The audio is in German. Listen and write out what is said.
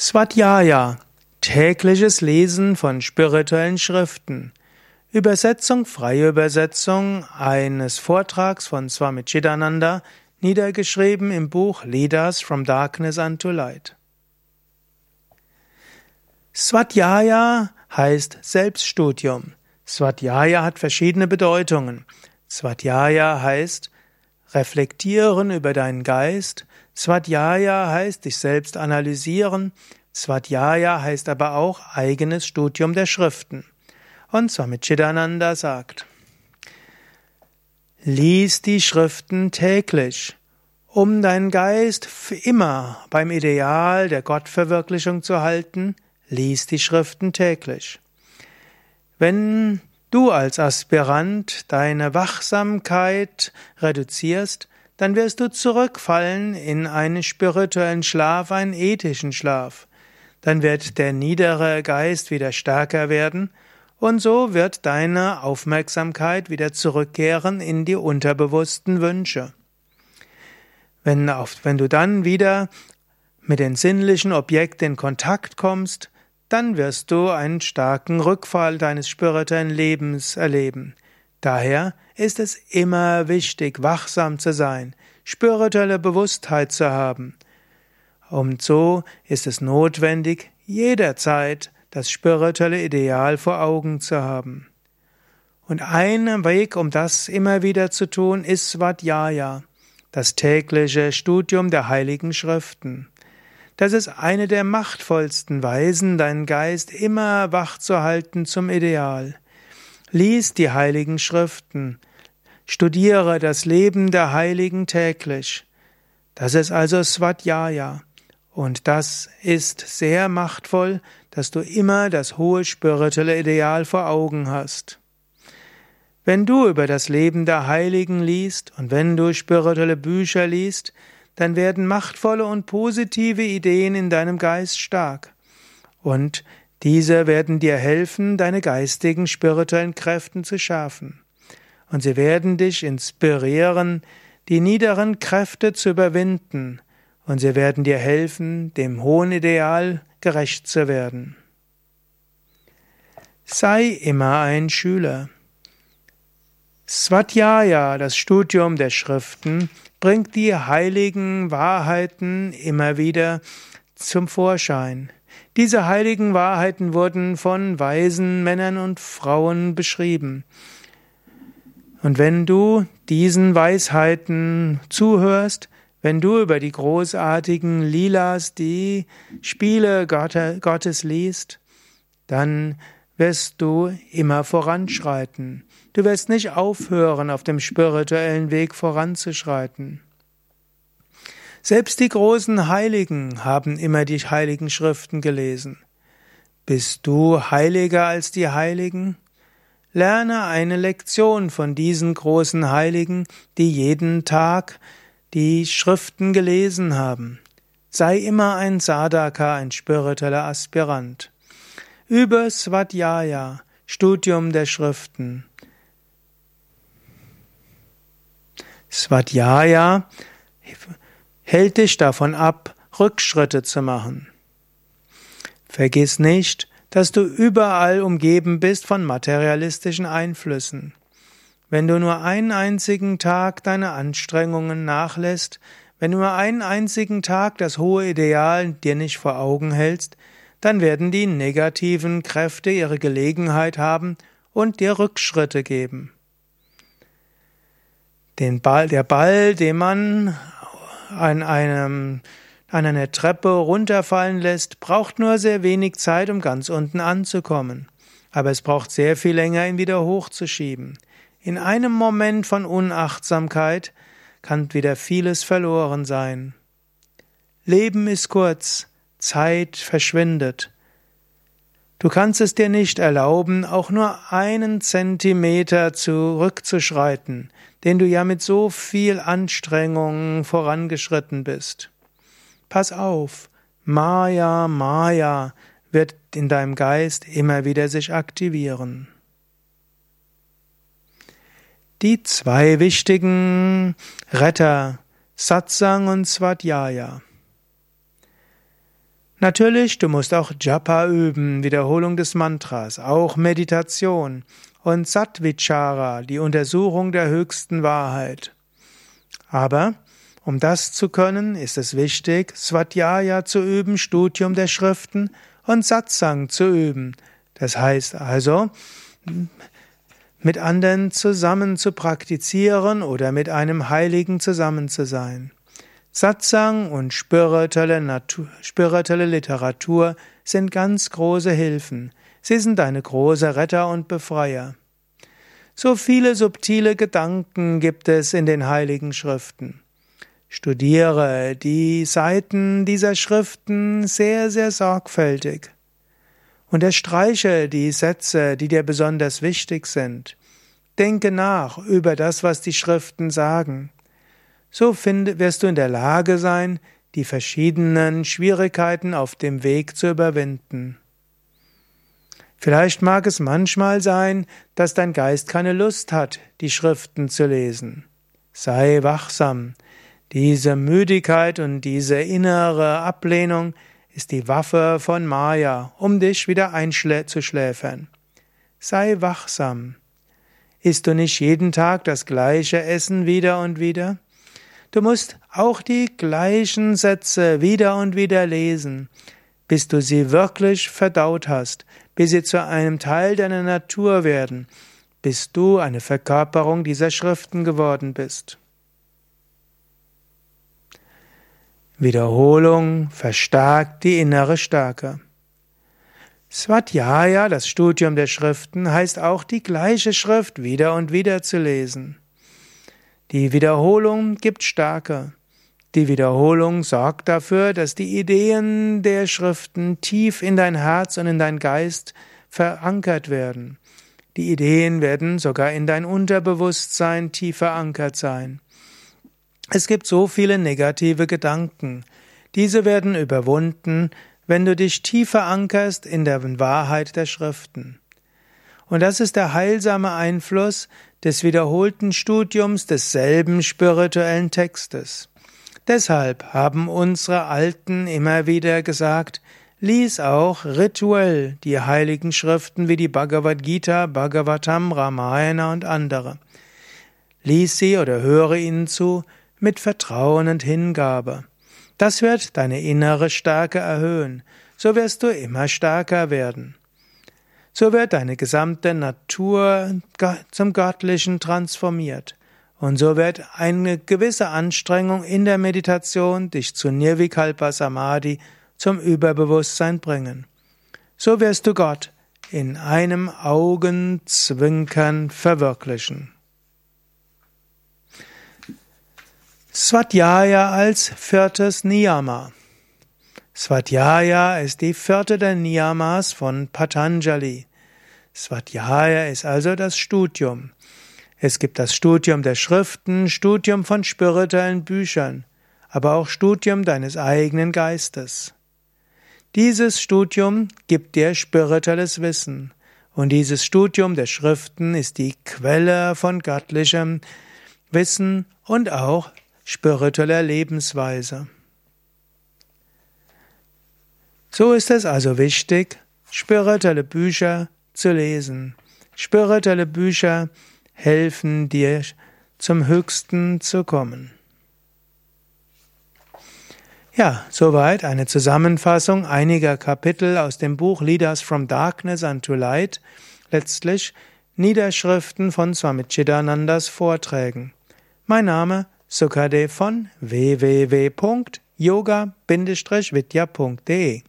Svadhyaya, tägliches Lesen von spirituellen Schriften. Übersetzung, freie Übersetzung eines Vortrags von Swami Chidananda, niedergeschrieben im Buch Leaders from Darkness unto Light. Svadhyaya heißt Selbststudium. Svadhyaya hat verschiedene Bedeutungen. Svadhyaya heißt reflektieren über deinen Geist, Svadhyaya heißt dich selbst analysieren, Svadhyaya heißt aber auch eigenes Studium der Schriften. Und Swami Chidananda sagt, Lies die Schriften täglich, um deinen Geist für immer beim Ideal der Gottverwirklichung zu halten, lies die Schriften täglich. Wenn du als Aspirant deine Wachsamkeit reduzierst, dann wirst du zurückfallen in einen spirituellen Schlaf, einen ethischen Schlaf. Dann wird der niedere Geist wieder stärker werden, und so wird deine Aufmerksamkeit wieder zurückkehren in die unterbewussten Wünsche. Wenn, wenn du dann wieder mit den sinnlichen Objekten in Kontakt kommst, dann wirst du einen starken Rückfall deines spirituellen Lebens erleben. Daher ist es immer wichtig, wachsam zu sein, spirituelle Bewusstheit zu haben. Und so ist es notwendig, jederzeit das spirituelle Ideal vor Augen zu haben. Und ein Weg, um das immer wieder zu tun, ist Svadhyaya, das tägliche Studium der heiligen Schriften. Das ist eine der machtvollsten Weisen, deinen Geist immer wach zu halten zum Ideal. Lies die heiligen Schriften, studiere das Leben der Heiligen täglich. Das ist also Svadhyaya. Und das ist sehr machtvoll, dass du immer das hohe spirituelle Ideal vor Augen hast. Wenn du über das Leben der Heiligen liest und wenn du spirituelle Bücher liest, dann werden machtvolle und positive Ideen in deinem Geist stark. Und diese werden dir helfen, deine geistigen, spirituellen Kräften zu schärfen. Und sie werden dich inspirieren, die niederen Kräfte zu überwinden. Und sie werden dir helfen, dem hohen Ideal gerecht zu werden. Sei immer ein Schüler. Svadhyaya, das Studium der Schriften, bringt die heiligen Wahrheiten immer wieder zum Vorschein. Diese heiligen Wahrheiten wurden von weisen Männern und Frauen beschrieben. Und wenn du diesen Weisheiten zuhörst, wenn du über die großartigen Lilas, die Spiele Gottes liest, dann wirst du immer voranschreiten. Du wirst nicht aufhören, auf dem spirituellen Weg voranzuschreiten. Selbst die großen Heiligen haben immer die heiligen Schriften gelesen. Bist du heiliger als die Heiligen? Lerne eine Lektion von diesen großen Heiligen, die jeden Tag die Schriften gelesen haben. Sei immer ein Sadaka, ein spiritueller Aspirant. Übe Svadhyaya, Studium der Schriften. Svadhyaya hält dich davon ab, Rückschritte zu machen. Vergiss nicht, dass du überall umgeben bist von materialistischen Einflüssen. Wenn du nur einen einzigen Tag deine Anstrengungen nachlässt, wenn du nur einen einzigen Tag das hohe Ideal dir nicht vor Augen hältst, dann werden die negativen Kräfte ihre Gelegenheit haben und dir Rückschritte geben. Den Ball, der Ball, den man an einem an einer Treppe runterfallen lässt, braucht nur sehr wenig Zeit, um ganz unten anzukommen. Aber es braucht sehr viel länger, ihn wieder hochzuschieben. In einem Moment von Unachtsamkeit kann wieder vieles verloren sein. Leben ist kurz, Zeit verschwindet. Du kannst es dir nicht erlauben, auch nur einen Zentimeter zurückzuschreiten, den du ja mit so viel Anstrengung vorangeschritten bist. Pass auf, Maya, Maya wird in deinem Geist immer wieder sich aktivieren. Die zwei wichtigen Retter, Satsang und Svadhyaya. Natürlich, du musst auch Japa üben, Wiederholung des Mantras, auch Meditation und Satvichara, die Untersuchung der höchsten Wahrheit. Aber um das zu können, ist es wichtig, Swadhyaya zu üben, Studium der Schriften und Satsang zu üben. Das heißt also, mit anderen zusammen zu praktizieren oder mit einem Heiligen zusammen zu sein. Satsang und spirituelle, Natur, spirituelle Literatur sind ganz große Hilfen. Sie sind deine große Retter und Befreier. So viele subtile Gedanken gibt es in den heiligen Schriften. Studiere die Seiten dieser Schriften sehr, sehr sorgfältig. Unterstreiche die Sätze, die dir besonders wichtig sind. Denke nach über das, was die Schriften sagen. So find, wirst du in der Lage sein, die verschiedenen Schwierigkeiten auf dem Weg zu überwinden. Vielleicht mag es manchmal sein, dass dein Geist keine Lust hat, die Schriften zu lesen. Sei wachsam. Diese Müdigkeit und diese innere Ablehnung ist die Waffe von Maya, um dich wieder einzuschläfern. Sei wachsam. Isst du nicht jeden Tag das gleiche Essen wieder und wieder? Du musst auch die gleichen Sätze wieder und wieder lesen, bis du sie wirklich verdaut hast, bis sie zu einem Teil deiner Natur werden, bis du eine Verkörperung dieser Schriften geworden bist. Wiederholung verstärkt die innere Stärke. Swadhyaya, das Studium der Schriften, heißt auch die gleiche Schrift wieder und wieder zu lesen. Die Wiederholung gibt Stärke. Die Wiederholung sorgt dafür, dass die Ideen der Schriften tief in dein Herz und in dein Geist verankert werden. Die Ideen werden sogar in dein Unterbewusstsein tief verankert sein. Es gibt so viele negative Gedanken. Diese werden überwunden, wenn du dich tief verankerst in der Wahrheit der Schriften. Und das ist der heilsame Einfluss des wiederholten Studiums desselben spirituellen Textes. Deshalb haben unsere Alten immer wieder gesagt, lies auch rituell die heiligen Schriften wie die Bhagavad Gita, Bhagavatam, Ramayana und andere. Lies sie oder höre ihnen zu, mit Vertrauen und Hingabe. Das wird deine innere Stärke erhöhen, so wirst du immer stärker werden. So wird deine gesamte Natur zum Göttlichen transformiert. Und so wird eine gewisse Anstrengung in der Meditation dich zu Nirvikalpa Samadhi, zum Überbewusstsein bringen. So wirst du Gott in einem Augenzwinkern verwirklichen. Swadhyaya als viertes Niyama. Swadhyaya ist die vierte der Niyamas von Patanjali. Swadhyaya ist also das Studium. Es gibt das Studium der Schriften, Studium von spirituellen Büchern, aber auch Studium deines eigenen Geistes. Dieses Studium gibt dir spirituelles Wissen, und dieses Studium der Schriften ist die Quelle von göttlichem Wissen und auch spiritueller Lebensweise. So ist es also wichtig, spirituelle Bücher zu lesen. Spirituelle Bücher helfen dir, zum Höchsten zu kommen. Ja, soweit eine Zusammenfassung einiger Kapitel aus dem Buch Leaders from Darkness unto Light, letztlich Niederschriften von Swami Chidanandas Vorträgen. Mein Name Sukadev von www.yoga-vidya.de